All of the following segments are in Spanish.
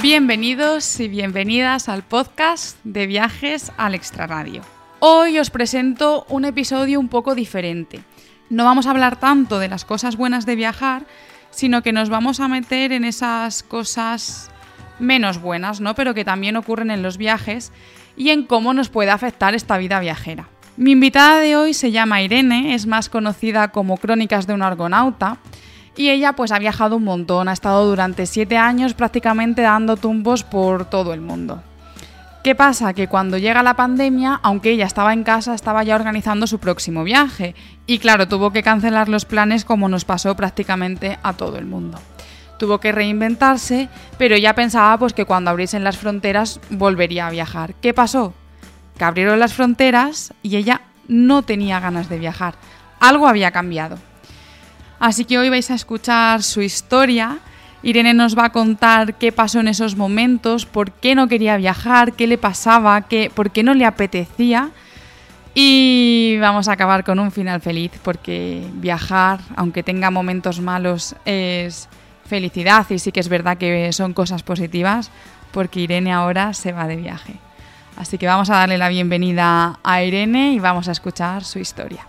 Bienvenidos y bienvenidas al podcast de viajes al extraradio. Hoy os presento un episodio un poco diferente. No vamos a hablar tanto de las cosas buenas de viajar, sino que nos vamos a meter en esas cosas menos buenas, ¿no? Pero que también ocurren en los viajes y en cómo nos puede afectar esta vida viajera. Mi invitada de hoy se llama Irene, es más conocida como Crónicas de un Argonauta y ella pues ha viajado un montón, ha estado durante siete años prácticamente dando tumbos por todo el mundo. ¿Qué pasa? Que cuando llega la pandemia, aunque ella estaba en casa, estaba ya organizando su próximo viaje. Y claro, tuvo que cancelar los planes como nos pasó prácticamente a todo el mundo. Tuvo que reinventarse, pero ella pensaba pues que cuando abriesen las fronteras volvería a viajar. ¿Qué pasó? Que abrieron las fronteras y ella no tenía ganas de viajar. Algo había cambiado. Así que hoy vais a escuchar su historia. Irene nos va a contar qué pasó en esos momentos, por qué no quería viajar, qué le pasaba, qué, por qué no le apetecía. Y vamos a acabar con un final feliz, porque viajar, aunque tenga momentos malos, es felicidad y sí que es verdad que son cosas positivas, porque Irene ahora se va de viaje. Así que vamos a darle la bienvenida a Irene y vamos a escuchar su historia.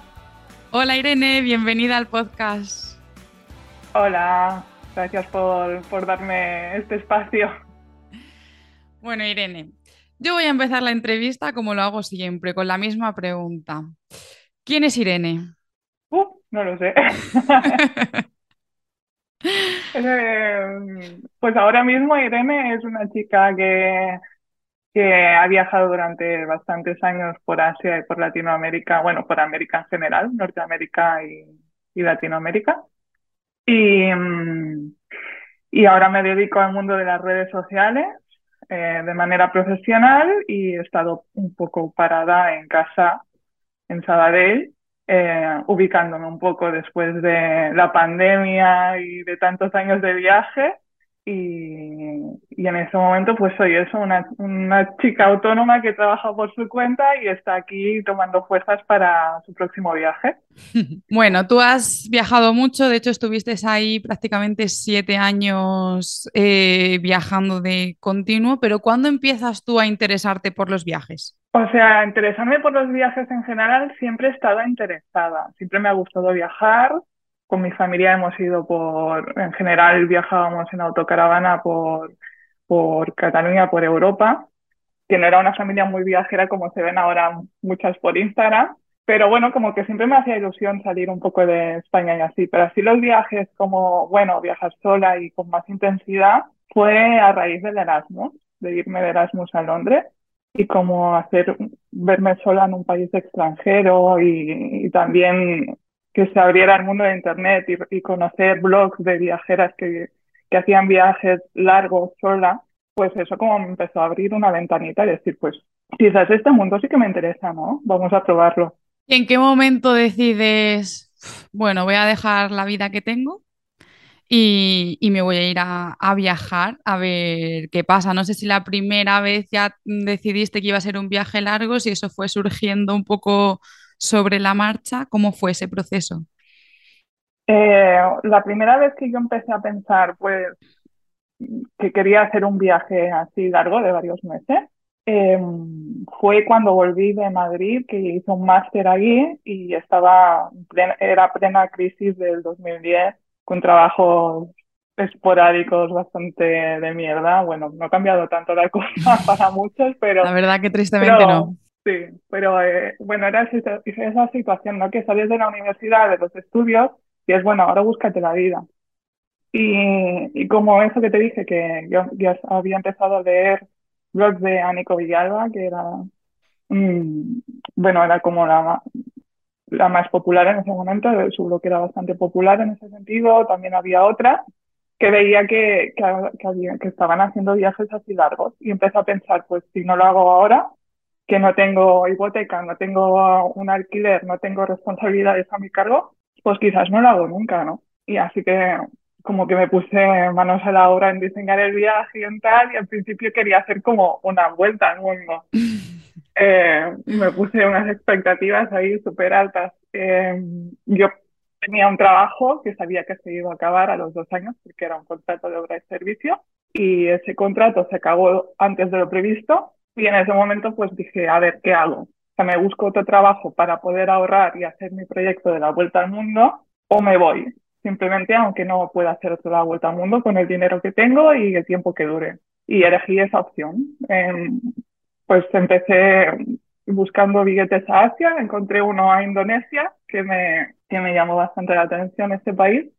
Hola Irene, bienvenida al podcast. Hola, gracias por, darme este espacio. Bueno Irene, yo voy a empezar la entrevista como lo hago siempre, con la misma pregunta. ¿Quién es Irene? Uh, no lo sé. Eh, pues ahora mismo Irene es una chica que que ha viajado durante bastantes años por Asia y por Latinoamérica, bueno, por América en general, Norteamérica y, Latinoamérica. Y, mm, y ahora me dedico al mundo de las redes sociales eh, de manera profesional y he estado un poco parada en casa en Sabadell, eh, ubicándome un poco después de la pandemia y de tantos años de viaje y, en ese momento pues soy eso, una, una, chica autónoma que trabaja por su cuenta y está aquí tomando fuerzas para su próximo viaje. Bueno, tú has viajado mucho, de hecho estuviste ahí prácticamente siete años eh, viajando de continuo, pero ¿cuándo empiezas tú a interesarte por los viajes? O sea, interesarme por los viajes en general siempre he estado interesada, siempre me ha gustado viajar, con mi familia hemos ido por, en general viajábamos en autocaravana por, por Cataluña, por Europa, que no era una familia muy viajera como se ven ahora muchas por Instagram, pero bueno, como que siempre me hacía ilusión salir un poco de España y así, pero así los viajes como, bueno, viajar sola y con más intensidad fue a raíz del Erasmus, de irme de Erasmus a Londres y como hacer, verme sola en un país extranjero y, y también que se abriera el mundo de Internet y, conocer blogs de viajeras que, que hacían viajes largos sola, pues eso como me empezó a abrir una ventanita y decir, pues quizás este mundo sí que me interesa, ¿no? Vamos a probarlo. ¿Y en qué momento decides, bueno, voy a dejar la vida que tengo y, y me voy a ir a, a, viajar a ver qué pasa? No sé si la primera vez ya decidiste que iba a ser un viaje largo, si eso fue surgiendo un poco sobre la marcha? ¿Cómo fue ese proceso? Eh, la primera vez que yo empecé a pensar, pues, que quería hacer un viaje así largo de varios meses, em, fue cuando volví de Madrid, que hice un máster allí y estaba, era plena crisis del 2010, con trabajos esporádicos bastante de mierda. Bueno, no ha cambiado tanto la cosa para muchos, pero... La verdad que tristemente no. Sí, pero eh, bueno, era esa, situación, ¿no? Que sales de la universidad, de los estudios, y es bueno, ahora búscate la vida. Y, y como eso que te dije, que yo ya había empezado a leer blogs de Anico Villalba, que era, mm, bueno, era como la, más popular en ese momento, su blog era bastante popular en ese sentido, también había otra, que veía que, que, estaban haciendo viajes así largos y empecé a pensar, pues si no lo hago ahora, que no tengo hipoteca, no tengo un alquiler, no tengo responsabilidades a mi cargo, pues quizás no lo hago nunca, ¿no? Y así que como que me puse manos a la obra en diseñar el viaje y tal, y al principio quería hacer como una vuelta al mundo. Eh, me puse unas expectativas ahí súper altas. Eh, yo tenía un trabajo que sabía que se iba a acabar a los dos años porque era un contrato de obra y servicio y ese contrato se acabó antes de lo previsto y en ese momento pues dije, a ver, ¿qué hago? O sea, me busco otro trabajo para poder ahorrar y hacer mi proyecto de la vuelta al mundo o me voy. Simplemente, aunque no pueda hacer otra la vuelta al mundo con el dinero que tengo y el tiempo que dure. Y elegí esa opción. Em, pues empecé buscando billetes a Asia, encontré uno a Indonesia que me, que me llamó bastante la atención este país.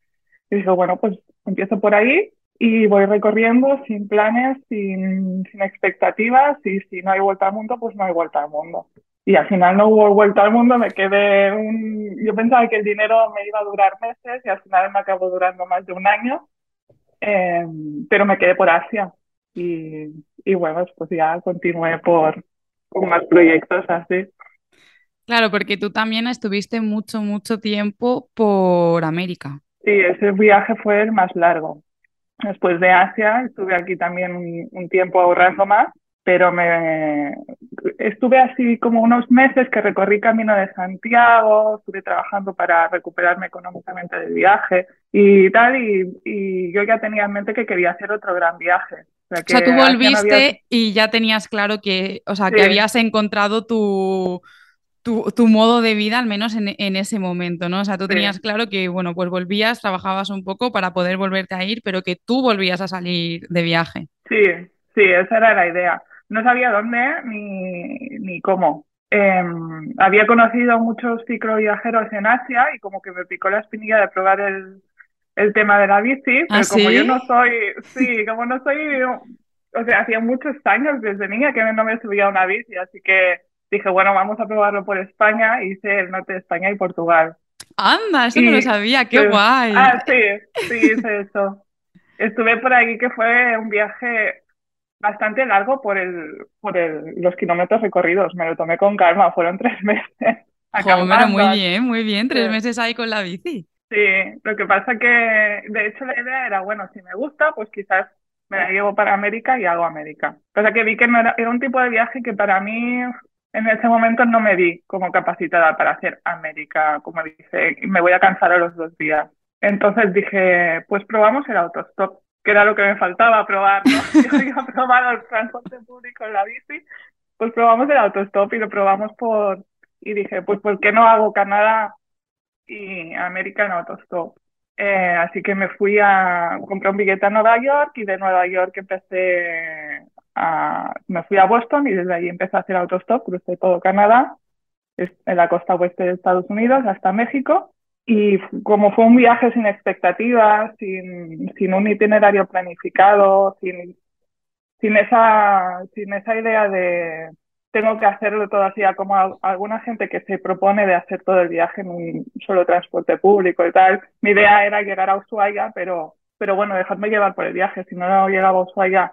Y dije, bueno, pues empiezo por ahí y voy recorriendo sin planes, sin, sin expectativas y si no hay vuelta al mundo, pues no hay vuelta al mundo. Y al final no hubo vuelta al mundo, me quedé un... Yo pensaba que el dinero me iba a durar meses y al final me acabó durando más de un año, eh, pero me quedé por Asia. Y, y bueno, pues ya continué por, con más proyectos así. Claro, porque tú también estuviste mucho, mucho tiempo por América. Sí, ese viaje fue el más largo. Después de Asia estuve aquí también un, tiempo ahorrando más, pero me estuve así como unos meses que recorrí camino de Santiago, estuve trabajando para recuperarme económicamente del viaje y tal, y, yo ya tenía en mente que quería hacer otro gran viaje. O sea, tú volviste y ya tenías claro que, o sea, que habías encontrado tu, tu, modo de vida, al menos en, ese momento, ¿no? O sea, tú tenías claro que, bueno, pues volvías, trabajabas un poco para poder volverte a ir, pero que tú volvías a salir de viaje. Sí, sí, esa era la idea. No sabía dónde ni, ni cómo. Em, había conocido muchos cicloviajeros en Asia y como que me picó la espinilla de probar el, el tema de la bici, ¿Ah, pero como yo no soy, sí, como no soy, o sea, hacía muchos años desde niña que no me subía a una bici, así que dije, bueno, vamos a probarlo por España, hice el norte de España y Portugal. Anda, eso no lo sabía, qué guay. Ah, sí, sí, hice eso. Estuve por ahí que fue un viaje bastante largo por el, por el, los kilómetros recorridos, me lo tomé con calma, fueron tres meses. Hombre, muy bien, muy bien, tres meses ahí con la bici. Sí, lo que pasa que, de hecho, la idea era, bueno, si me gusta, pues quizás me la llevo para América y hago América. Pasa que vi que no era, era un tipo de viaje que para mí en ese momento no me vi como capacitada para hacer América, como dice, me voy a cansar a los dos días. Entonces dije, pues probamos el autostop, que era lo que me faltaba probar, ¿no? Yo había probado el transporte público en la bici, pues probamos el autostop y lo probamos por, y dije, pues ¿por qué no hago Canadá y American Autostop. Eh, así que me fui a comprar un billete a Nueva York y de Nueva York empecé a, me fui a Boston y desde ahí empecé a hacer autostop, crucé todo Canadá, en la costa oeste de Estados Unidos hasta México y como fue un viaje sin expectativas, sin, sin un itinerario planificado, sin, sin, esa, sin esa idea de tengo que hacerlo todo así, como alguna gente que se propone de hacer todo el viaje en un solo transporte público y tal. Mi idea era llegar a Ushuaia, pero, pero bueno, dejarme llevar por el viaje. Si no llegaba a Ushuaia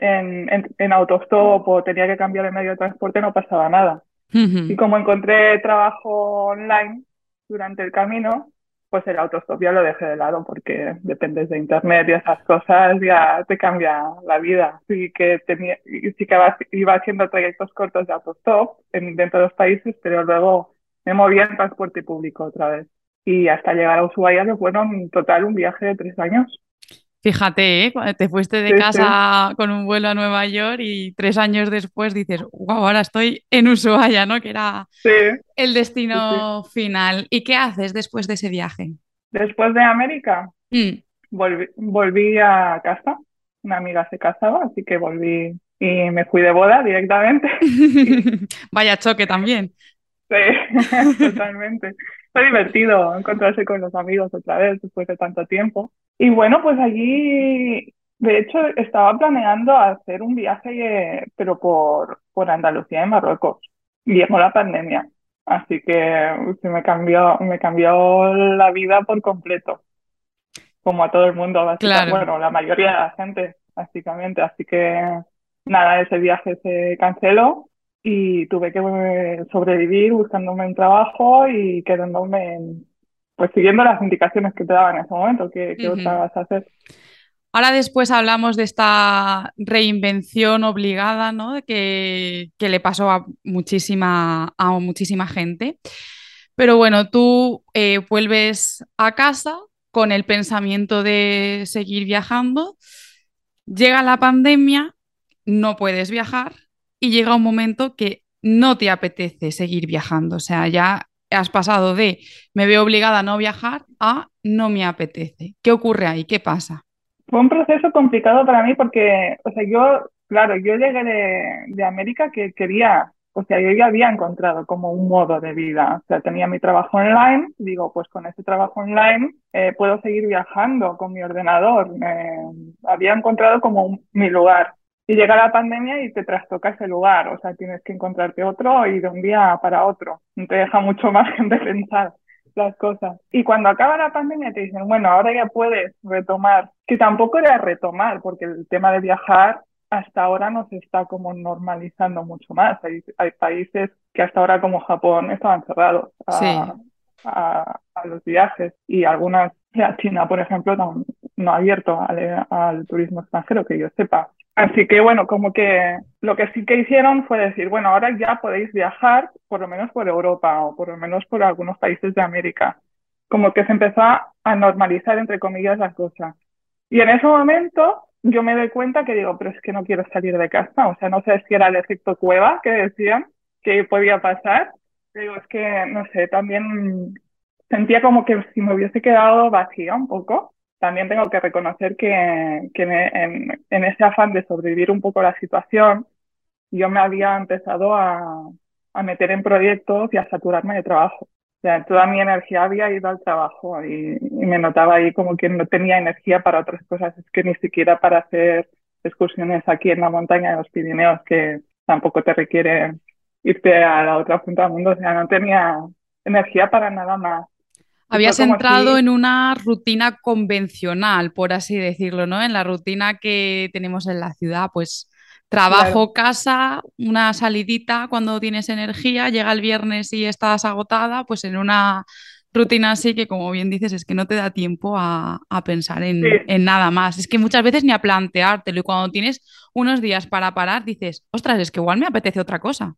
en, en, autostop o tenía que cambiar el medio de transporte, no pasaba nada. Y como encontré trabajo online durante el camino, pues el autostop ya lo dejé de lado porque dependes de internet y esas cosas ya te cambia la vida. Sí que tenía, sí que iba haciendo trayectos cortos de autostop en, dentro de los países, pero luego me movía en transporte público otra vez. Y hasta llegar a Ushuaia, que fueron en total un viaje de tres años. Fíjate, ¿eh? te fuiste de casa con un vuelo a Nueva York y tres años después dices, wow, ahora estoy en Ushuaia, ¿no? Que era el destino final. ¿Y qué haces después de ese viaje? Después de América, mm. volví, a casa. Una amiga se casaba, así que volví y me fui de boda directamente. Vaya choque también. Sí, totalmente. Fue divertido encontrarse con los amigos otra vez después de tanto tiempo. Y bueno, pues allí, de hecho, estaba planeando hacer un viaje, pero por, por Andalucía y Marruecos. Y llegó la pandemia. Así que se me cambió, me cambió la vida por completo. como a todo el mundo, básicamente. Bueno, la mayoría de la gente, básicamente. Así que nada, ese viaje se canceló y tuve que sobrevivir buscándome un trabajo y quedándome en, pues siguiendo las indicaciones que te daban en ese momento, que, que vas a hacer. Ahora después hablamos de esta reinvención obligada, ¿no? Que, que le pasó a muchísima, a muchísima gente. Pero bueno, tú eh, vuelves a casa con el pensamiento de seguir viajando, llega la pandemia, no puedes viajar y llega un momento que no te apetece seguir viajando. O sea, ya has pasado de me veo obligada a no viajar a no me apetece. ¿Qué ocurre ahí? ¿Qué pasa? Fue un proceso complicado para mí porque, o sea, yo, claro, yo llegué de, de América que quería, o sea, yo ya había encontrado como un modo de vida. O sea, tenía mi trabajo online, digo, pues con ese trabajo online eh, puedo seguir viajando con mi ordenador. había encontrado como mi lugar. Y llega la pandemia y te trastoca ese lugar, o sea, tienes que encontrarte otro y de un día para otro. No te deja mucho margen de pensar las cosas. Y cuando acaba la pandemia te dicen, bueno, ahora ya puedes retomar, que tampoco era retomar, porque el tema de viajar hasta ahora no se está como normalizando mucho más. Hay, hay países que hasta ahora como Japón estaban cerrados a, a, los viajes y algunas, ya China, por ejemplo, no, no ha abierto al, al turismo extranjero, que yo sepa. Así que bueno, como que lo que sí que hicieron fue decir, bueno, ahora ya podéis viajar por lo menos por Europa o por lo menos por algunos países de América. Como que se empezó a normalizar, entre comillas, las cosas. Y en ese momento yo me doy cuenta que digo, pero es que no quiero salir de casa. O sea, no sé si era el efecto cueva que decían que podía pasar. Digo, es que, no sé, también sentía como que si me hubiese quedado vacía un poco también tengo que reconocer que, en, ese afán de sobrevivir un poco la situación, yo me había empezado a, a meter en proyectos y a saturarme de trabajo. O sea, toda mi energía había ido al trabajo y, y, me notaba ahí como que no tenía energía para otras cosas. Es que ni siquiera para hacer excursiones aquí en la montaña de los Pirineos, que tampoco te requiere irte a la otra punta del mundo. O sea, no tenía energía para nada más. Habías entrado en una rutina convencional, por así decirlo, ¿no? En la rutina que tenemos en la ciudad, pues trabajo, casa, una salidita cuando tienes energía, llega el viernes y estás agotada, pues en una rutina así que, como bien dices, es que no te da tiempo a, pensar en, en, nada más. Es que muchas veces ni a planteártelo y cuando tienes unos días para parar, dices, ostras, es que igual me apetece otra cosa.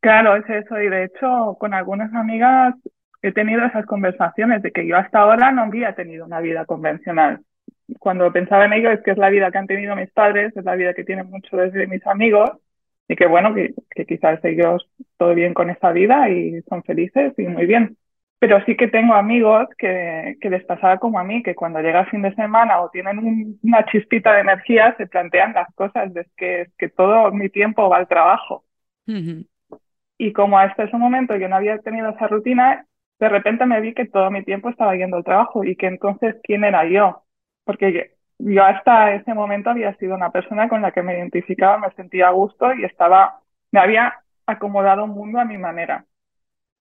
Claro, es eso. Y de hecho, con algunas amigas he tenido esas conversaciones de que yo hasta ahora no había tenido una vida convencional. Cuando pensaba en ello es que es la vida que han tenido mis padres, es la vida que tienen muchos de mis amigos y que bueno, que, que quizás ellos todo bien con esa vida y son felices y muy bien. Pero sí que tengo amigos que, que les pasaba como a mí, que cuando llega el fin de semana o tienen una chispita de energía se plantean las cosas, es que, es que todo mi tiempo va al trabajo. Y como hasta ese momento yo no había tenido esa rutina, de repente me vi que todo mi tiempo estaba yendo al trabajo y que entonces, ¿quién era yo? Porque yo hasta ese momento había sido una persona con la que me identificaba, me sentía a gusto y estaba, me había acomodado un mundo a mi manera.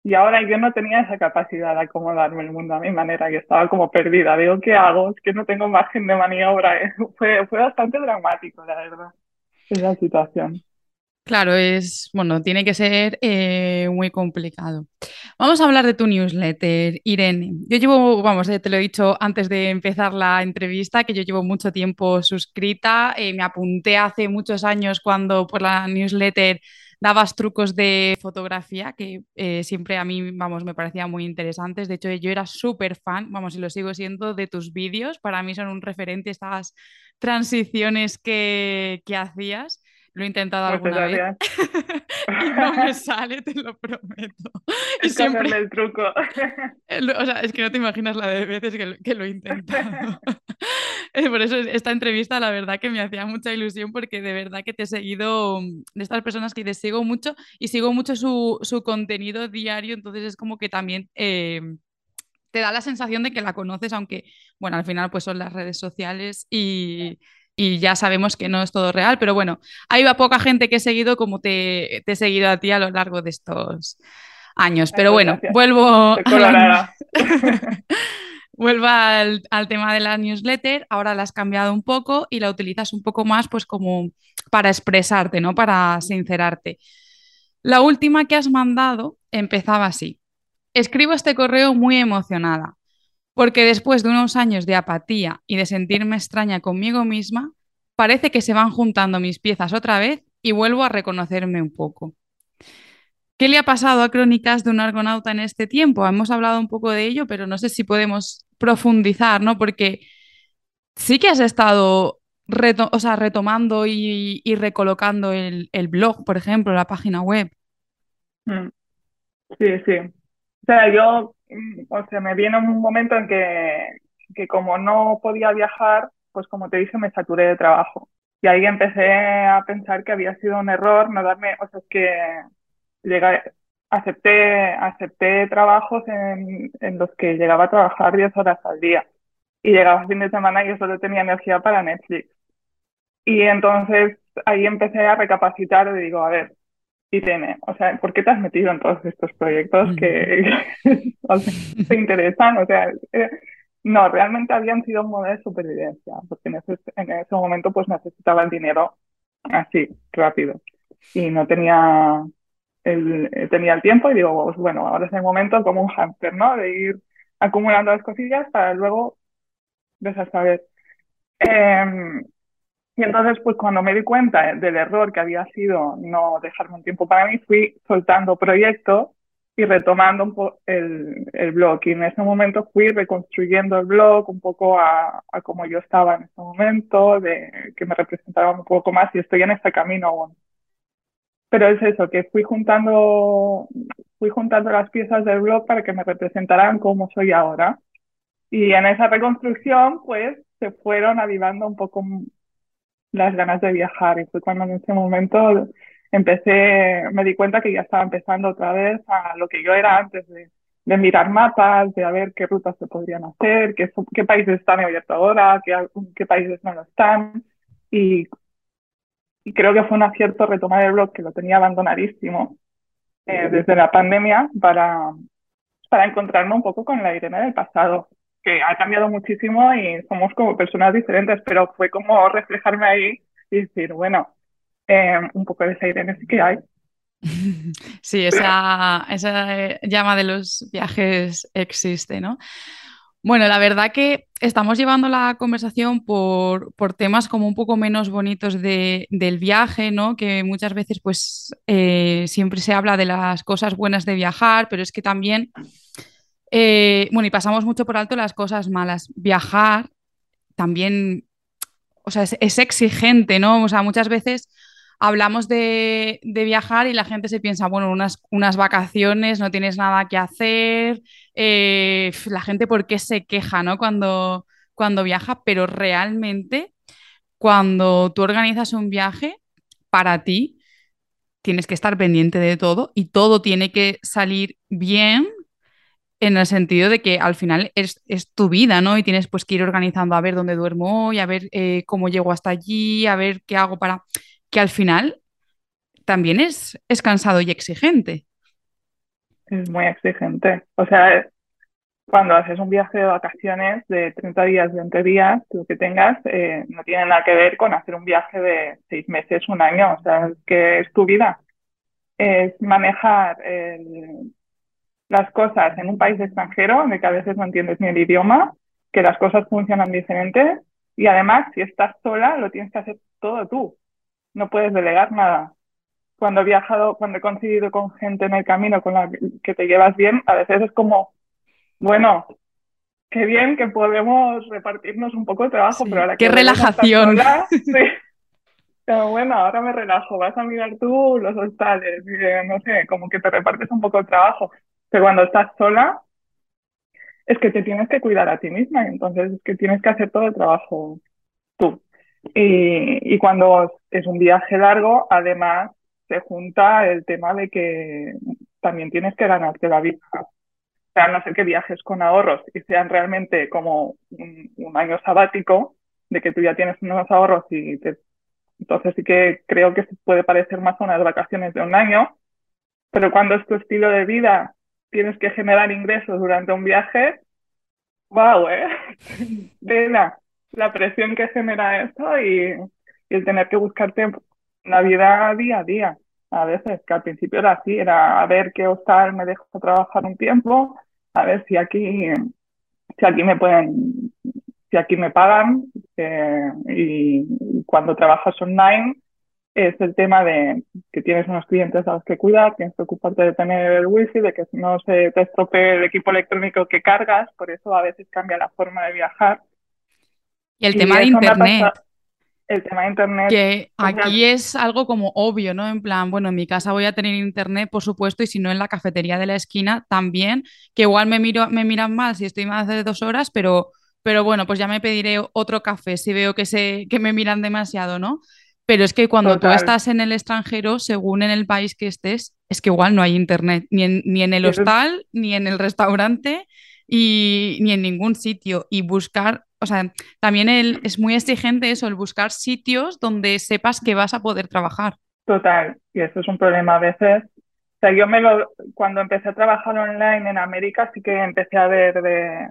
Y ahora yo no tenía esa capacidad de acomodarme el mundo a mi manera, yo estaba como perdida. Digo, ¿qué hago? Es que no tengo margen de maniobra. Fue, fue bastante dramático, la verdad, esa situación. Claro, es, bueno, tiene que ser eh, muy complicado. Vamos a hablar de tu newsletter, Irene. Yo llevo, vamos, eh, te lo he dicho antes de empezar la entrevista, que yo llevo mucho tiempo suscrita. Eh, me apunté hace muchos años cuando por la newsletter dabas trucos de fotografía que siempre a mí, vamos, me parecían muy interesantes. De hecho, yo era súper fan, vamos, y lo sigo siendo, de tus vídeos. Para mí son un referente estas transiciones que, que hacías. Lo he intentado alguna vez y no me sale, te lo prometo. Y siempre el truco. o sea, es que no te imaginas la de veces que, lo he intentado. Por eso esta entrevista, la verdad que me hacía mucha ilusión porque de verdad que te he seguido de estas personas que te sigo mucho y sigo mucho su, su contenido diario, entonces es como que también eh, te da la sensación de que la conoces, aunque, bueno, al final pues son las redes sociales y, y ya sabemos que no es todo real, pero bueno, hay poca gente que he seguido como te, he seguido a ti a lo largo de estos años. Pero bueno, vuelvo. vuelvo al, tema de la newsletter, ahora la has cambiado un poco y la utilizas un poco más pues como para expresarte, ¿no? Para sincerarte. La última que has mandado empezaba así. Escribo este correo muy emocionada, porque después de unos años de apatía y de sentirme extraña conmigo misma, parece que se van juntando mis piezas otra vez y vuelvo a reconocerme un poco. ¿Qué le ha pasado a Crónicas de un argonauta en este tiempo? Hemos hablado un poco de ello, pero no sé si podemos profundizar, ¿no? Porque sí que has estado retomando y, recolocando el, blog, por ejemplo, la página web. Mm. Sí, sí. O sea, yo, o sea, me viene un momento en que, que como no podía viajar, pues como te dije, me saturé de trabajo. Y ahí empecé a pensar que había sido un error no darme, o sea, es que llegué, acepté, acepté trabajos en, en los que llegaba a trabajar 10 horas al día y llegaba fin de semana y yo solo tenía energía para Netflix. Y entonces ahí empecé a recapacitar y digo, a ver, tiene, o sea, ¿por qué te has metido en todos estos proyectos que, te interesan? O sea, eh, no, realmente habían sido un modelo de supervivencia, porque en ese, en ese momento pues necesitaba el dinero así, rápido. Y no tenía el, tenía el tiempo y digo, pues bueno, ahora es el momento como un hamster, ¿no? De ir acumulando las cosillas para luego saber. Eh, y entonces, pues cuando me di cuenta del error que había sido no dejarme un tiempo para mí, fui soltando proyectos y retomando un el, el, blog. Y en ese momento fui reconstruyendo el blog un poco a, a como yo estaba en ese momento, de que me representaba un poco más y estoy en ese camino aún. Pero es eso, que fui juntando, fui juntando las piezas del blog para que me representaran como soy ahora. Y en esa reconstrucción, pues, se fueron avivando un poco las ganas de viajar. Y fue cuando en ese momento empecé, me di cuenta que ya estaba empezando otra vez a lo que yo era antes de, de mirar mapas, de a ver qué rutas se podrían hacer, qué, qué países están abiertos ahora, qué, qué países no lo están. Y y creo que fue un acierto retomar el blog que lo tenía abandonadísimo eh, desde la pandemia para, para encontrarme un poco con la Irene del pasado, que ha cambiado muchísimo y somos como personas diferentes, pero fue como reflejarme ahí y decir, bueno, eh, un poco de esa Irene sí que hay. Sí, esa, esa llama de los viajes existe, ¿no? Bueno, la verdad que estamos llevando la conversación por, temas como un poco menos bonitos del viaje, ¿no? Que muchas veces pues eh, siempre se habla de las cosas buenas de viajar, pero es que también, eh, bueno, y pasamos mucho por alto las cosas malas. Viajar también, o sea, es, exigente, ¿no? O sea, muchas veces hablamos de, viajar y la gente se piensa, bueno, unas, unas vacaciones, no tienes nada que hacer, eh, la gente por qué se queja, ¿no? Cuando, cuando viaja, pero realmente cuando tú organizas un viaje, para ti tienes que estar pendiente de todo y todo tiene que salir bien en el sentido de que al final es, tu vida, ¿no? Y tienes pues que ir organizando a ver dónde duermo hoy, a ver eh, cómo llego hasta allí, a ver qué hago para... que al final también es, es cansado y exigente es muy exigente. O sea, cuando haces un viaje de vacaciones de 30 días, 20 días, lo que tengas, eh, no tiene nada que ver con hacer un viaje de seis meses, un año. O sea, es que es tu vida. Es manejar las cosas en un país extranjero, en el que a veces no entiendes ni el idioma, que las cosas funcionan diferentes. Y además, si estás sola, lo tienes que hacer todo tú. No puedes delegar nada cuando he viajado, cuando he coincidido con gente en el camino con la que te llevas bien, a veces es como, bueno, qué bien que podemos repartirnos un poco de trabajo, pero ahora qué relajación. sí. Pero bueno, ahora me relajo, vas a mirar tú los hostales, no sé, como que te repartes un poco el trabajo. Pero cuando estás sola, es que te tienes que cuidar a ti misma, entonces es que tienes que hacer todo el trabajo tú. Y, y cuando es un viaje largo, además, se junta el tema de que también tienes que ganarte la vida. O sea, no sé que viajes con ahorros y sean realmente como un, año sabático, de que tú ya tienes unos ahorros y te... entonces sí que creo que se puede parecer más a unas vacaciones de un año, pero cuando es tu estilo de vida, tienes que generar ingresos durante un viaje, wow, ¿eh? la, la presión que genera esto y, y el tener que buscarte la vida día a día. A veces, que al principio era así, era a ver qué hostal me dejo trabajar un tiempo, a ver si aquí, si aquí me pueden, si aquí me pagan, eh, y cuando trabajas online, es el tema de que tienes unos clientes a los que cuidar, tienes que ocuparte de tener el wifi, de que no se te estropee el equipo electrónico que cargas, por eso a veces cambia la forma de viajar. Y el tema de internet. El tema de internet. Que aquí es algo como obvio, ¿no? En plan, bueno, en mi casa voy a tener internet, por supuesto, y si no en la cafetería de la esquina también, que igual me, miro, me miran mal si estoy más de dos horas, pero, pero bueno, pues ya me pediré otro café si veo que, se, que me miran demasiado, ¿no? Pero es que cuando tú estás en el extranjero, según en el país que estés, es que igual no hay internet, ni en, ni en el hostal, ni en el restaurante, y, ni en ningún sitio. Y buscar, o sea, también el, es muy exigente eso, el buscar sitios donde sepas que vas a poder trabajar. Total, y eso es un problema a veces. O sea, yo me lo, cuando empecé a trabajar online en América, sí que empecé a ver de,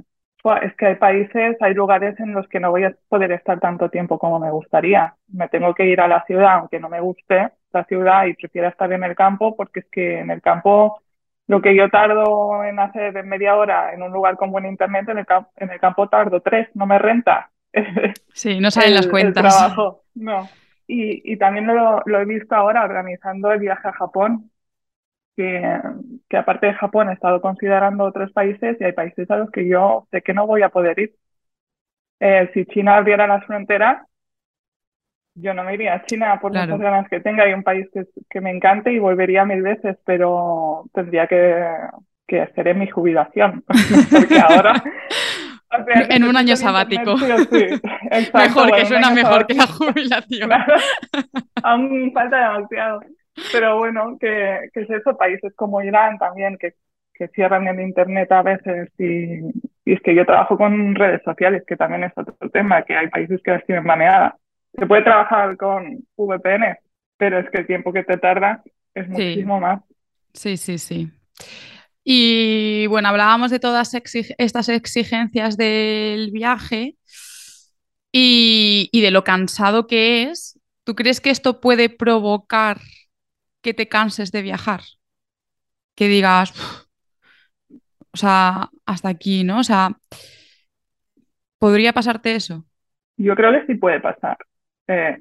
es que hay países, hay lugares en los que no voy a poder estar tanto tiempo como me gustaría. Me tengo que ir a la ciudad, aunque no me guste la ciudad y prefiera estar en el campo, porque es que en el campo lo que yo tardo en hacer en media hora en un lugar con buen internet, en el, campo, en el campo tardo tres, no me renta. Sí, no salen las cuentas. trabajo, no. Y, y también lo, lo he visto ahora organizando el viaje a Japón que, aparte de Japón he estado considerando otros países y hay países a los que yo sé que no voy a poder ir. Eh, si China abriera las fronteras, yo no me iría a China por las ganas que tenga. Hay un país que, que, me encante y volvería mil veces, pero tendría que, que hacer en mi jubilación. Porque ahora. en un año sabático. mejor, que suena mejor que la jubilación. Aún falta demasiado. Pero bueno, que, que es eso, países como Irán también, que, que cierran el Internet a veces y, y, es que yo trabajo con redes sociales, que también es otro tema, que hay países que las tienen maneadas. Se puede trabajar con VPN, pero es que el tiempo que te tarda es muchísimo más. Sí, sí, sí. Y bueno, hablábamos de todas estas exigencias del viaje y, y de lo cansado que es. ¿Tú crees que esto puede provocar que te canses de viajar, que digas, o sea, hasta aquí, ¿no? O sea, ¿podría pasarte eso? Yo creo que sí puede pasar. Eh,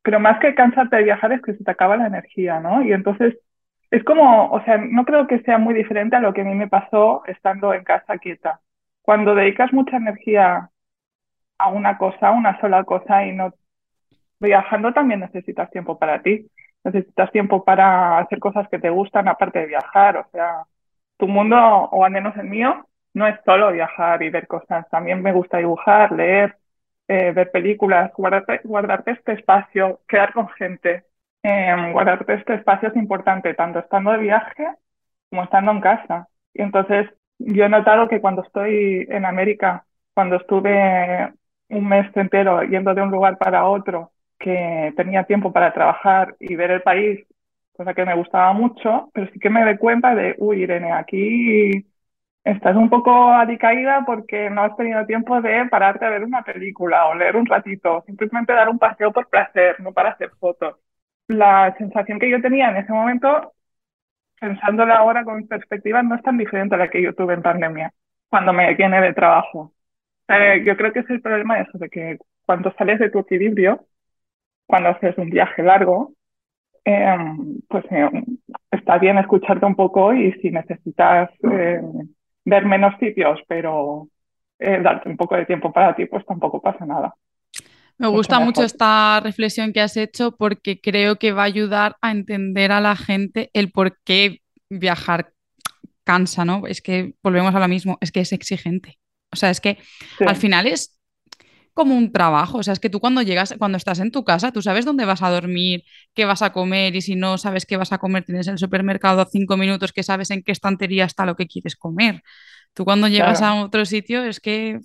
pero más que cansarte de viajar es que se te acaba la energía, ¿no? Y entonces es como, o sea, no creo que sea muy diferente a lo que a mí me pasó estando en casa quieta. Cuando dedicas mucha energía a una cosa, a una sola cosa y no viajando también necesitas tiempo para ti necesitas tiempo para hacer cosas que te gustan aparte de viajar. O sea, tu mundo, o al menos el mío, no es solo viajar y ver cosas. También me gusta dibujar, leer, eh, ver películas, guardarte, guardarte este espacio, quedar con gente. Eh, guardarte este espacio es importante, tanto estando de viaje como estando en casa. Y entonces yo he notado que cuando estoy en América, cuando estuve un mes entero yendo de un lugar para otro, que tenía tiempo para trabajar y ver el país, cosa que me gustaba mucho, pero sí que me doy cuenta de, uy, Irene, aquí estás un poco alicaída porque no has tenido tiempo de pararte a ver una película o leer un ratito, simplemente dar un paseo por placer, no para hacer fotos. La sensación que yo tenía en ese momento, pensándola ahora con perspectiva, no es tan diferente a la que yo tuve en pandemia, cuando me llené de trabajo. Eh, yo creo que es el problema de eso, de que cuando sales de tu equilibrio, cuando haces un viaje largo, em, pues em, está bien escucharte un poco y si necesitas em, ver menos sitios, pero eh, darte un poco de tiempo para ti, pues tampoco pasa nada. Me gusta mucho esta reflexión que has hecho porque creo que va a ayudar a entender a la gente el por qué viajar cansa, ¿no? Es que volvemos a lo mismo, es que es exigente. O sea, es que al final es como un trabajo. O sea, es que tú cuando llegas, cuando estás en tu casa, tú sabes dónde vas a dormir, qué vas a comer, y si no sabes qué vas a comer, tienes el supermercado a cinco minutos que sabes en qué estantería está lo que quieres comer. Tú cuando llegas a otro sitio es que,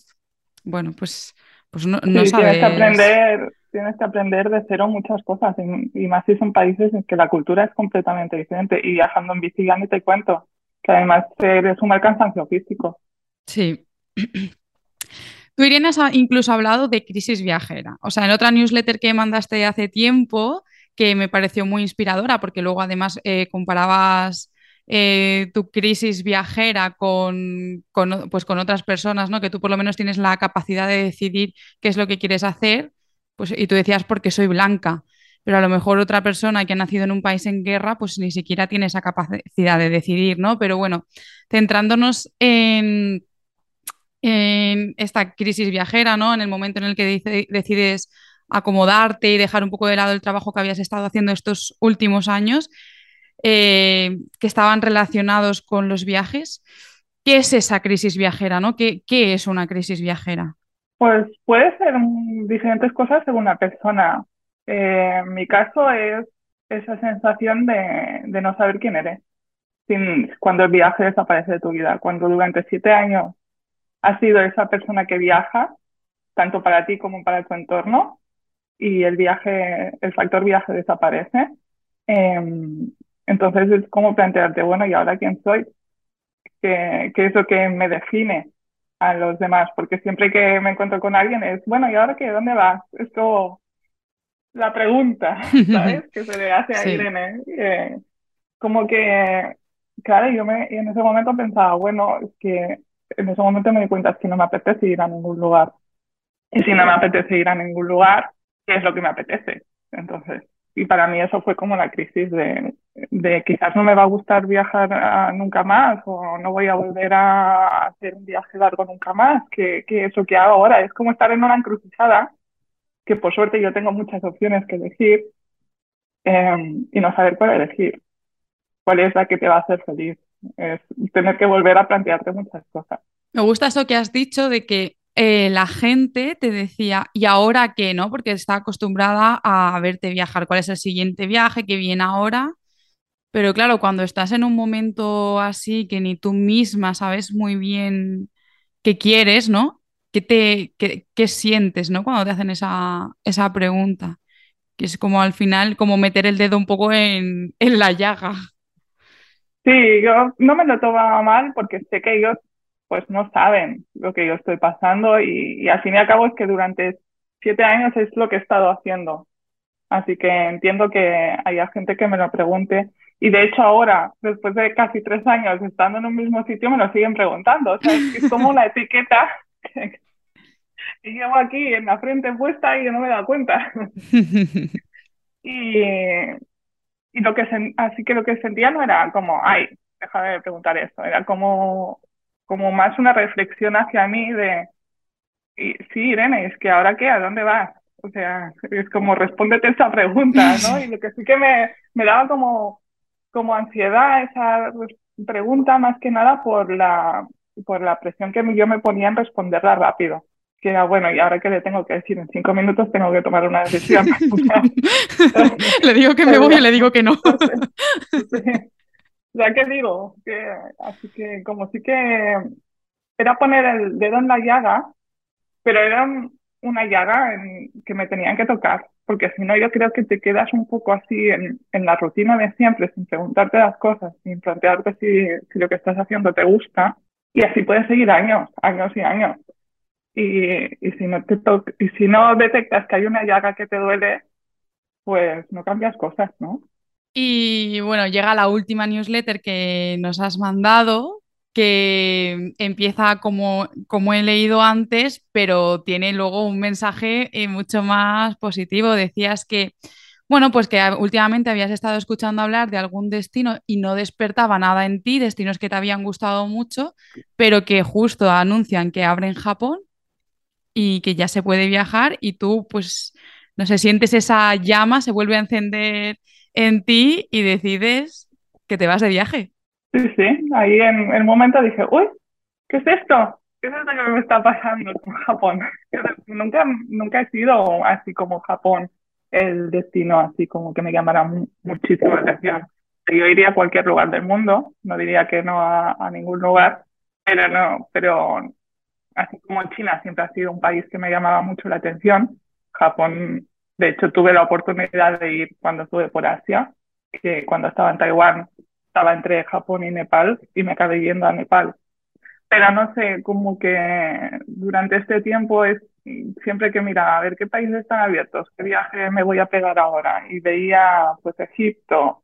bueno, pues, pues no, sabes. Tienes que, aprender, tienes que aprender de cero muchas cosas, y, más si son países en que la cultura es completamente diferente. Y viajando en bici ya ni te cuento, que además eres un cansancio físico. Sí. Tú, Irene, has incluso hablado de crisis viajera. O sea, en otra newsletter que mandaste hace tiempo, que me pareció muy inspiradora, porque luego además eh, comparabas eh, tu crisis viajera con, pues con otras personas, ¿no? Que tú por lo menos tienes la capacidad de decidir qué es lo que quieres hacer, pues, y tú decías porque soy blanca pero a lo mejor otra persona que ha nacido en un país en guerra, pues ni siquiera tiene esa capacidad de decidir, ¿no? Pero bueno, centrándonos en, en esta crisis viajera, ¿no? En el momento en el que decides acomodarte y dejar un poco de lado el trabajo que habías estado haciendo estos últimos años, eh, que estaban relacionados con los viajes. ¿Qué es esa crisis viajera, ¿no? ¿Qué, qué es una crisis viajera? Pues puede ser diferentes cosas según la persona. Eh, en mi caso es esa sensación de, de no saber quién eres sin, cuando el viaje desaparece de tu vida, cuando durante siete años has sido esa persona que viaja, tanto para ti como para tu entorno, y el viaje, el factor viaje desaparece. Em, entonces es como plantearte, bueno, ¿y ahora quién soy? ¿Qué, ¿Qué es lo que me define a los demás? Porque siempre que me encuentro con alguien es, bueno, ¿y ahora qué? ¿Dónde vas? Es como la pregunta, ¿sabes? que se le hace a Irene. Eh, como que, claro, yo me, en ese momento pensaba, bueno, es que en ese momento me di cuenta que no me apetece ir a ningún lugar. Y si no me apetece ir a ningún lugar, ¿qué es lo que me apetece? Entonces, y para mí eso fue como la crisis de, de quizás no me va a gustar viajar nunca más o no voy a volver a hacer un viaje largo nunca más, que, que eso que hago ahora es como estar en una encrucijada que por suerte yo tengo muchas opciones que elegir em, y no saber cuál elegir, cuál es la que te va a hacer feliz. Tener que volver a plantearte muchas cosas. Me gusta eso que has dicho de que eh, la gente te decía, ¿y ahora qué? ¿no? Porque está acostumbrada a verte viajar, cuál es el siguiente viaje que viene ahora. Pero claro, cuando estás en un momento así que ni tú misma sabes muy bien qué quieres, ¿no? ¿Qué, te, qué, sientes ¿no? cuando te hacen esa, esa pregunta? Que es como al final, como meter el dedo un poco en, en la llaga. Sí, yo no me lo tomo mal porque sé que ellos pues no saben lo que yo estoy pasando y, y, al fin y al cabo es que durante siete años es lo que he estado haciendo. Así que entiendo que haya gente que me lo pregunte y de hecho ahora, después de casi tres años estando en un mismo sitio, me lo siguen preguntando. O sea, es como una etiqueta y llevo aquí en la frente puesta y yo no me he dado cuenta. y, y lo que así que lo que sentía no era como, ay, déjame de preguntar esto, era como, como más una reflexión hacia mí de, y, sí, Irene, es que ahora qué, ¿a dónde vas? O sea, es como respóndete esa pregunta, ¿no? Y lo que sí que me, me daba como, como ansiedad esa pregunta más que nada por la, por la presión que yo me ponía en responderla rápido. Que era, bueno, ¿y ahora qué le tengo que decir? En cinco minutos tengo que tomar una decisión. le digo que me voy y le digo que no. Ya que digo, que, así que como sí que era poner el dedo en la llaga, pero era una llaga en, que me tenían que tocar, porque si no yo creo que te quedas un poco así en, en la rutina de siempre, sin preguntarte las cosas, sin plantearte si, si lo que estás haciendo te gusta, y así puedes seguir años, años y años. Y, y si no te y si no detectas que hay una llaga que te duele, pues no cambias cosas, ¿no? Y bueno, llega la última newsletter que nos has mandado, que empieza como, como he leído antes, pero tiene luego un mensaje eh, mucho más positivo. Decías que bueno, pues que últimamente habías estado escuchando hablar de algún destino y no despertaba nada en ti, destinos que te habían gustado mucho, pero que justo anuncian que abren Japón y que ya se puede viajar y tú, pues, no sé, sientes esa llama, se vuelve a encender en ti y decides que te vas de viaje. Sí, sí, ahí en el momento dije, uy, ¿qué es esto? ¿Qué es esto que me está pasando con Japón? nunca, nunca he sido así como Japón el destino así como que me llamara muchísimo la atención. Yo iría a cualquier lugar del mundo, no diría que no a, ningún lugar, pero no, pero así como China siempre ha sido un país que me llamaba mucho la atención. Japón, de hecho, tuve la oportunidad de ir cuando estuve por Asia, que cuando estaba en Taiwán estaba entre Japón y Nepal y me acabé yendo a Nepal. pero no sé, como que durante este tiempo es siempre que miraba a ver qué países están abiertos, qué viaje me voy a pegar ahora, y veía pues Egipto,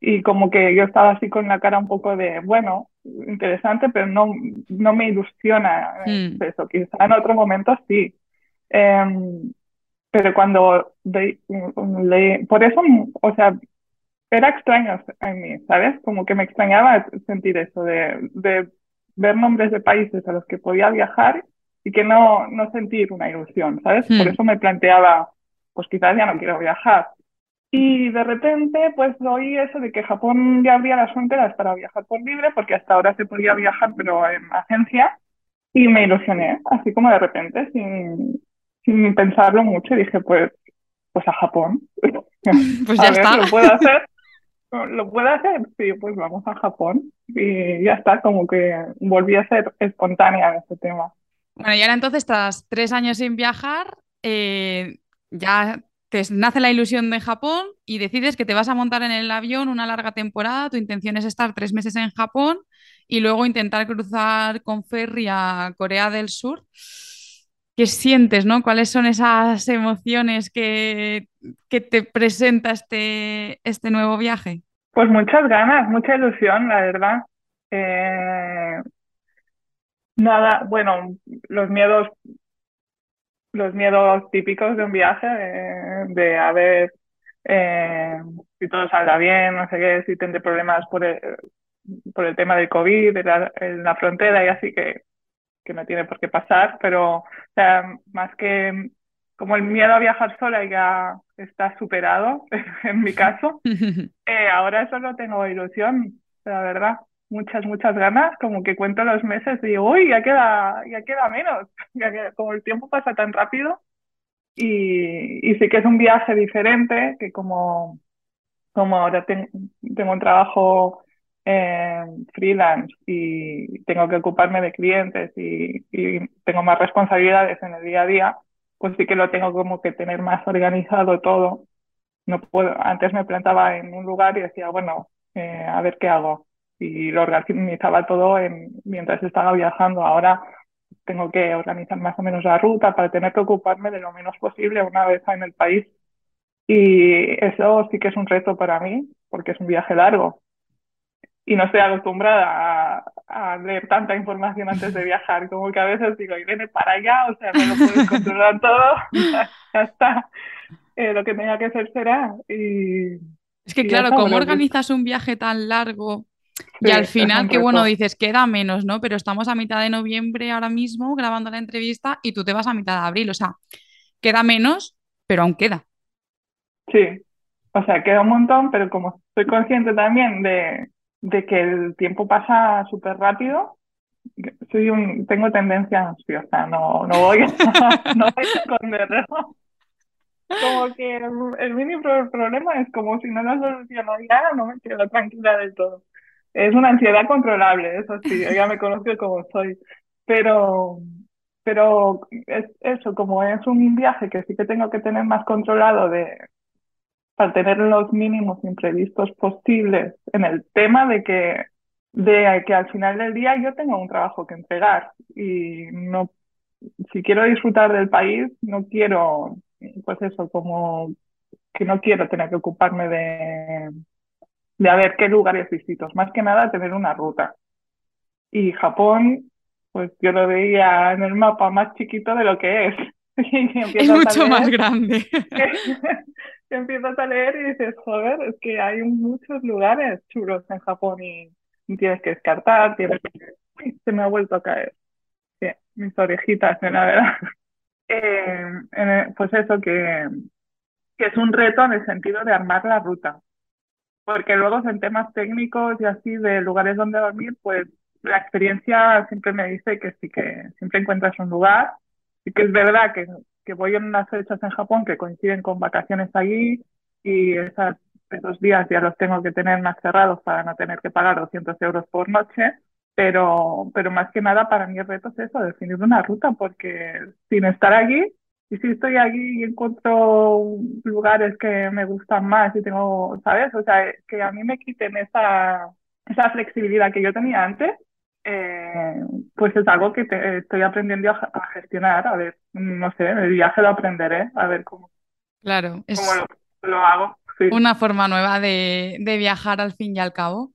y como que yo estaba así con la cara un poco de, bueno, interesante, pero no, no me ilusiona mm. eso, quizá en otro momento sí. Em, pero cuando leí, por eso, o sea, era extraño en mí, ¿sabes? Como que me extrañaba sentir eso de, de ver nombres de países a los que podía viajar y que no, no sentir una ilusión, ¿sabes? Por hmm. eso me planteaba, pues quizás ya no quiero viajar. Y de repente, pues oí eso de que Japón ya abría las fronteras para viajar por libre, porque hasta ahora se podía viajar, pero en agencia, y me ilusioné, así como de repente, sin, sin pensarlo mucho, y dije, pues, pues a Japón. Pues ya está. ¿Lo puedo hacer? ¿Lo puedo hacer? Sí, pues vamos a Japón. Y ya está, como que volví a ser espontánea en este tema. Bueno, y ahora entonces estás tres años sin viajar, eh, ya te nace la ilusión de Japón y decides que te vas a montar en el avión una larga temporada. Tu intención es estar tres meses en Japón y luego intentar cruzar con ferry a Corea del Sur. ¿Qué sientes, no? ¿Cuáles son esas emociones que, que te presenta este, este nuevo viaje? Pues muchas ganas, mucha ilusión, la verdad. Eh, Nada, bueno, los miedos, los miedos típicos de un viaje, de, a ver eh, si todo salga bien, no sé qué, si tendré problemas por el, por el tema del COVID en la, frontera y así que, que no tiene por qué pasar, pero o sea, más que como el miedo a viajar sola ya está superado, en mi caso, eh, ahora solo tengo ilusión, la verdad muchas, muchas ganas, como que cuento los meses y digo, uy, ya queda, ya queda menos, ya como el tiempo pasa tan rápido y, y sí que es un viaje diferente, que como, como ahora tengo un trabajo eh, freelance y tengo que ocuparme de clientes y, y tengo más responsabilidades en el día a día, pues sí que lo tengo como que tener más organizado todo. No puedo, antes me plantaba en un lugar y decía, bueno, eh, a ver qué hago y lo organizaba todo en, mientras estaba viajando. Ahora tengo que organizar más o menos la ruta para tener que ocuparme de lo menos posible una vez en el país. Y eso sí que es un reto para mí, porque es un viaje largo. Y no estoy acostumbrada a, leer tanta información antes de viajar, como que a veces digo, y viene para allá, o sea, no lo puedo controlar todo, ya, está. Eh, lo que tenga que ser será. Y, es que claro, ¿cómo organizas un viaje tan largo y al final, qué bueno, dices, queda menos, ¿no? Pero estamos a mitad de noviembre ahora mismo grabando la entrevista y tú te vas a mitad de abril. O sea, queda menos, pero aún queda. Sí, o sea, queda un montón, pero como soy consciente también de, de que el tiempo pasa súper rápido, soy un, tengo tendencia ansiosa, no, no, voy, a, no voy a esconderlo. Como que el, mínimo problema es como si no lo soluciono ya, no me quedo tranquila del todo. Es una ansiedad controlable, eso sí, ya me conozco como soy. Pero, pero es eso, como es un viaje que sí que tengo que tener más controlado de, para tener los mínimos imprevistos posibles en el tema de que, de que al final del día yo tengo un trabajo que entregar y no, si quiero disfrutar del país, no quiero, pues eso, como que no quiero tener que ocuparme de, de a ver qué lugares visito. Más que nada tener una ruta. Y Japón, pues yo lo veía en el mapa más chiquito de lo que es. es mucho más grande. empiezas a leer y dices, joder, es que hay muchos lugares chulos en Japón y, tienes que descartar, tienes que... Se me ha vuelto a caer. Sí, mis orejitas, la verdad. Eh, pues eso, que, que es un reto en el sentido de armar la ruta porque luego en temas técnicos y así de lugares donde dormir, pues la experiencia siempre me dice que sí que siempre encuentras un lugar. Y que es verdad que, que voy en unas fechas en Japón que coinciden con vacaciones allí y esas, esos días ya los tengo que tener más cerrados para no tener que pagar 200 euros por noche, pero, pero más que nada para mí el reto es eso, definir una ruta, porque sin estar allí y si estoy aquí y encuentro lugares que me gustan más y tengo, ¿sabes? O sea, que a mí me quiten esa, esa flexibilidad que yo tenía antes, eh, pues es algo que estoy aprendiendo a, gestionar. A ver, no sé, el viaje lo aprenderé, a ver cómo, claro, es lo, hago. Una forma nueva de, viajar al fin y al cabo.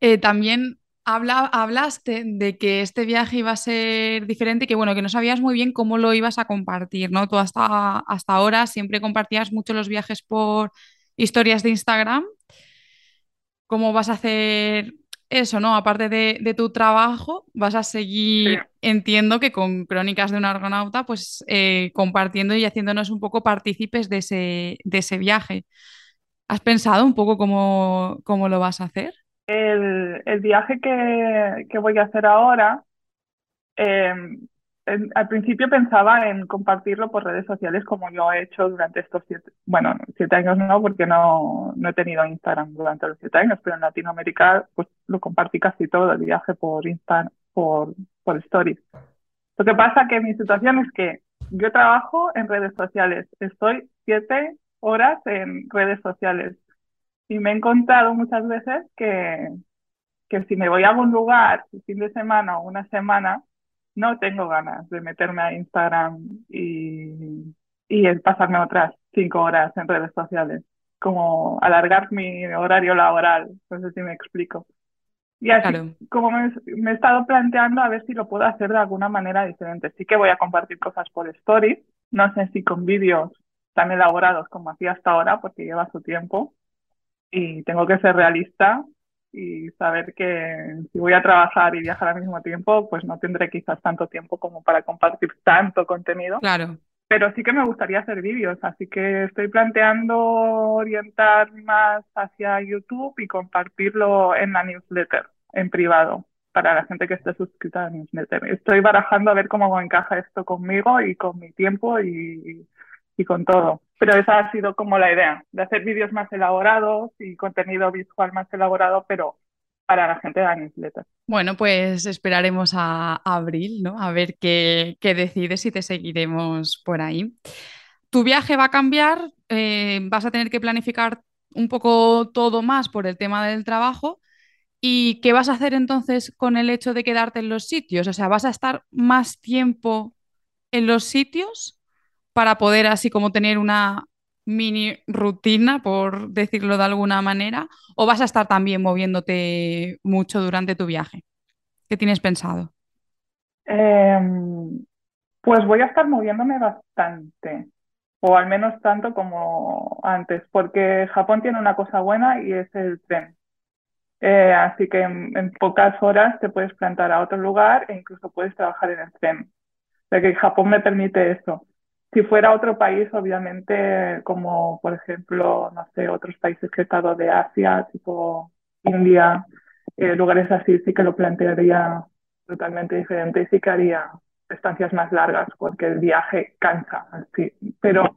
Eh, también habla, hablaste de que este viaje iba a ser diferente, que bueno, que no sabías muy bien cómo lo ibas a compartir, ¿no? Tú hasta, hasta ahora siempre compartías mucho los viajes por historias de Instagram. ¿Cómo vas a hacer eso, ¿no? Aparte de, tu trabajo, vas a seguir, entiendo que con Crónicas de un Argonauta, pues eh, compartiendo y haciéndonos un poco partícipes de ese, de ese viaje. ¿Has pensado un poco cómo, cómo lo vas a hacer? El, el viaje que, que, voy a hacer ahora em, al principio pensaba en compartirlo por redes sociales como yo he hecho durante estos siete, bueno, siete años no, porque no, no he tenido Instagram durante los siete años, pero en Latinoamérica pues lo compartí casi todo el viaje por Instagram, por, por Stories. Lo que pasa que mi situación es que yo trabajo en redes sociales, estoy siete horas en redes sociales y me he encontrado muchas veces que, que si me voy a algún lugar, un fin de semana o una semana, no tengo ganas de meterme a Instagram y, y pasarme otras cinco horas en redes sociales, como alargar mi horario laboral, no sé si me explico. Y así, como me, he estado planteando a ver si lo puedo hacer de alguna manera diferente. Sí que voy a compartir cosas por stories, no sé si con vídeos tan elaborados como hacía hasta ahora, porque lleva su tiempo. Y tengo que ser realista y saber que si voy a trabajar y viajar al mismo tiempo, pues no tendré quizás tanto tiempo como para compartir tanto contenido. Claro. Pero sí que me gustaría hacer vídeos, así que estoy planteando orientar más hacia YouTube y compartirlo en la newsletter, en privado, para la gente que esté suscrita a la newsletter. Estoy barajando a ver cómo encaja esto conmigo y con mi tiempo y, y con todo. Pero esa ha sido como la idea, de hacer vídeos más elaborados y contenido visual más elaborado, pero para la gente de la newsletter. Bueno, pues esperaremos a, abril, ¿no? A ver qué, qué, decides y te seguiremos por ahí. Tu viaje va a cambiar, eh, vas a tener que planificar un poco todo más por el tema del trabajo. ¿Y qué vas a hacer entonces con el hecho de quedarte en los sitios? O sea, ¿vas a estar más tiempo en los sitios para poder así como tener una mini rutina, por decirlo de alguna manera, o vas a estar también moviéndote mucho durante tu viaje? ¿Qué tienes pensado? Em, pues voy a estar moviéndome bastante, o al menos tanto como antes, porque Japón tiene una cosa buena y es el tren. Eh, así que en, pocas horas te puedes plantar a otro lugar e incluso puedes trabajar en el tren. O sea que Japón me permite eso. Si fuera otro país, obviamente, como por ejemplo, no sé, otros países que he estado de Asia, tipo India, eh, lugares así, sí que lo plantearía totalmente diferente y sí que haría estancias más largas porque el viaje cansa. Pero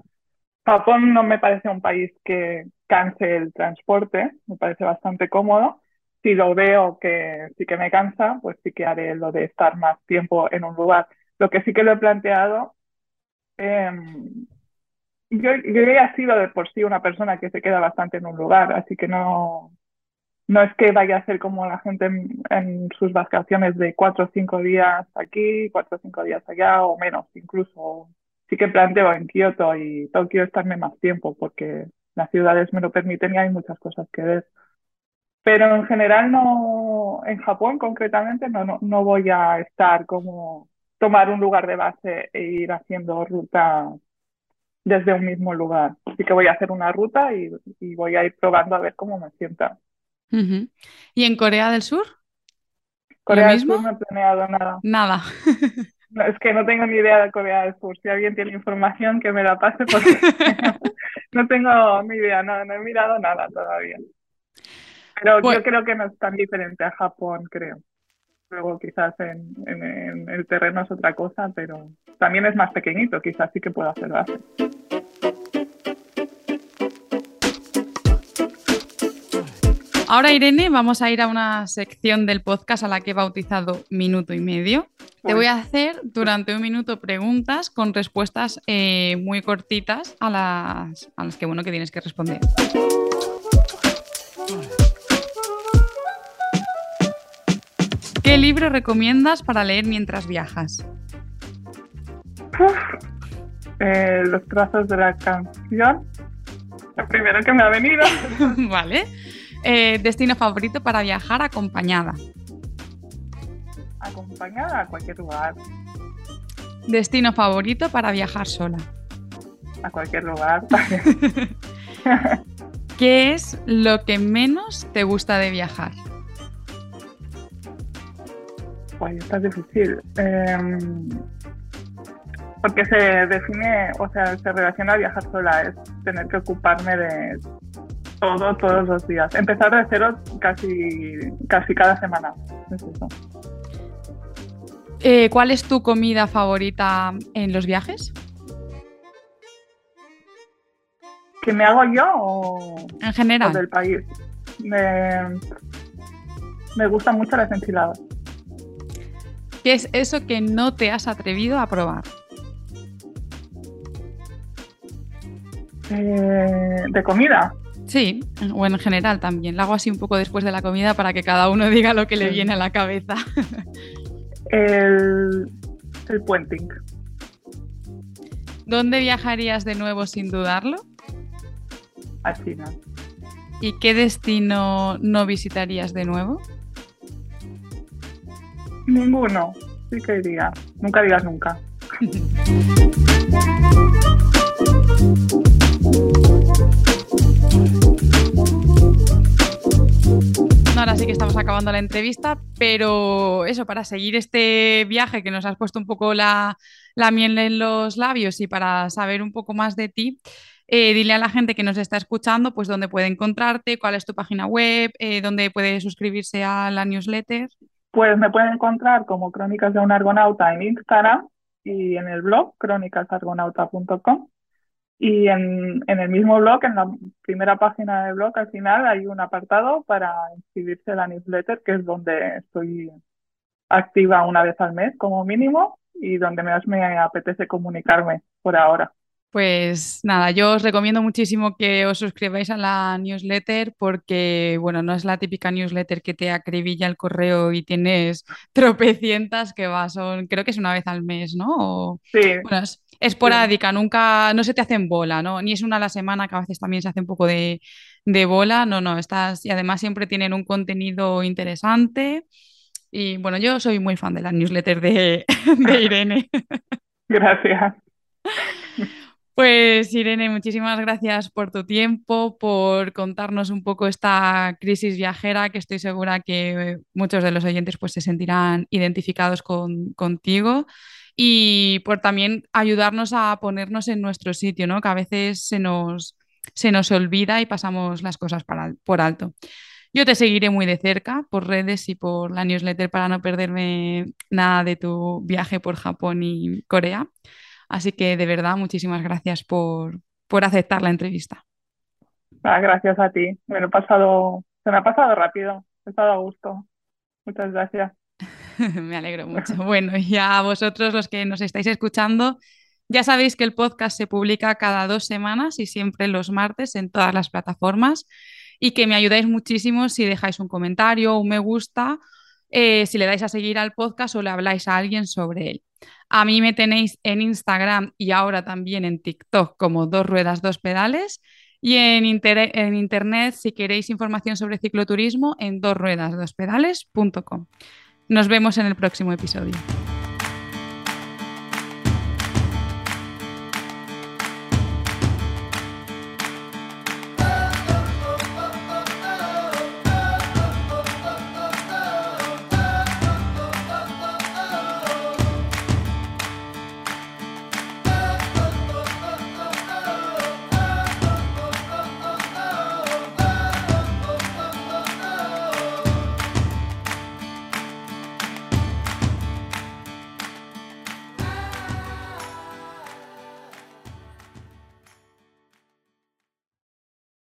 Japón no me parece un país que canse el transporte, me parece bastante cómodo. Si lo veo que sí que me cansa, pues sí que haré lo de estar más tiempo en un lugar. Lo que sí que lo he planteado Em, yo, yo ya he sido de por sí una persona que se queda bastante en un lugar, así que no, no es que vaya a ser como la gente en, sus vacaciones de cuatro o cinco días aquí, cuatro o cinco días allá, o menos incluso. Sí que planteo en Kioto y Tokio estarme más tiempo porque las ciudades me lo permiten y hay muchas cosas que ver. Pero en general no, en Japón concretamente no, no, no voy a estar como tomar un lugar de base e ir haciendo ruta desde un mismo lugar. Así que voy a hacer una ruta y, voy a ir probando a ver cómo me sienta. ¿Y en Corea del Sur? Corea del Sur no he planeado nada. Nada. es que no tengo ni idea de Corea del Sur. Si alguien tiene información, que me la pase porque no tengo ni idea, no, no he mirado nada todavía. Pero yo pues creo que no es tan diferente a Japón, creo. Luego quizás en, el terreno es otra cosa, pero también es más pequeñito, quizás sí que puedo hacer base. Ahora, Irene, vamos a ir a una sección del podcast a la que he bautizado Minuto y Medio. Te voy a hacer durante un minuto preguntas con respuestas eh, muy cortitas a las, a las que, bueno, que tienes que responder. ¿Qué libro recomiendas para leer mientras viajas? Eh, los trazos de la canción. Lo primero que me ha venido. vale. Eh, destino favorito para viajar acompañada. Acompañada a cualquier lugar. Destino favorito para viajar sola. A cualquier lugar. ¿Qué es lo que menos te gusta de viajar? Pues está difícil. Em, porque se define, o sea, se relaciona a viajar sola, es tener que ocuparme de todo, todos los días. Empezar de cero casi, casi cada semana. Eh, ¿Cuál es tu comida favorita en los viajes? ¿Que me hago yo o, en general? del país? Me, me gustan mucho las enchiladas. ¿Qué es eso que no te has atrevido a probar? Eh, ¿De comida? Sí, o en general también. Lo hago así un poco después de la comida para que cada uno diga lo que le viene a la cabeza. El, el puenting. ¿Dónde viajarías de nuevo sin dudarlo? A China. ¿Y qué destino no visitarías de nuevo? Ninguno. Sí que diría. Nunca digas nunca. ahora sí que estamos acabando la entrevista, pero eso, para seguir este viaje que nos has puesto un poco la, miel en los labios y para saber un poco más de ti, eh, dile a la gente que nos está escuchando, pues dónde puede encontrarte, cuál es tu página web, eh, dónde puede suscribirse a la newsletter. Pues me pueden encontrar como Crónicas de un Argonauta en Instagram y en el blog crónicasargonauta.com. Y en, en, el mismo blog, en la primera página del blog, al final hay un apartado para inscribirse en la newsletter, que es donde estoy activa una vez al mes como mínimo y donde más me apetece comunicarme por ahora. Pues nada, yo os recomiendo muchísimo que os suscribáis a la newsletter porque, bueno, no es la típica newsletter que te acribilla el correo y tienes tropecientas que va, son, creo que es una vez al mes, ¿no? sí. Bueno, es esporádica, nunca, no se te hacen bola, ¿no? Ni es una a la semana que a veces también se hace un poco de, bola, no, no, estás, y además siempre tienen un contenido interesante. Y bueno, yo soy muy fan de la newsletter de, de Irene. Gracias. Pues Irene, muchísimas gracias por tu tiempo, por contarnos un poco esta crisis viajera, que estoy segura que muchos de los oyentes pues, se sentirán identificados con, contigo y por también ayudarnos a ponernos en nuestro sitio, ¿no? que a veces se nos, se nos olvida y pasamos las cosas por alto. Yo te seguiré muy de cerca por redes y por la newsletter para no perderme nada de tu viaje por Japón y Corea. Así que de verdad, muchísimas gracias por, por aceptar la entrevista. Ah, gracias a ti. Me lo he pasado, se me ha pasado rápido. He estado a gusto. Muchas gracias. me alegro mucho. Bueno, y a vosotros los que nos estáis escuchando, ya sabéis que el podcast se publica cada dos semanas y siempre los martes en todas las plataformas y que me ayudáis muchísimo si dejáis un comentario o un me gusta, eh, si le dais a seguir al podcast o le habláis a alguien sobre él. A mí me tenéis en Instagram y ahora también en TikTok como dos ruedas, dos pedales. Y en, en internet, si queréis información sobre cicloturismo, en dos ruedas, dos pedales.com. Nos vemos en el próximo episodio.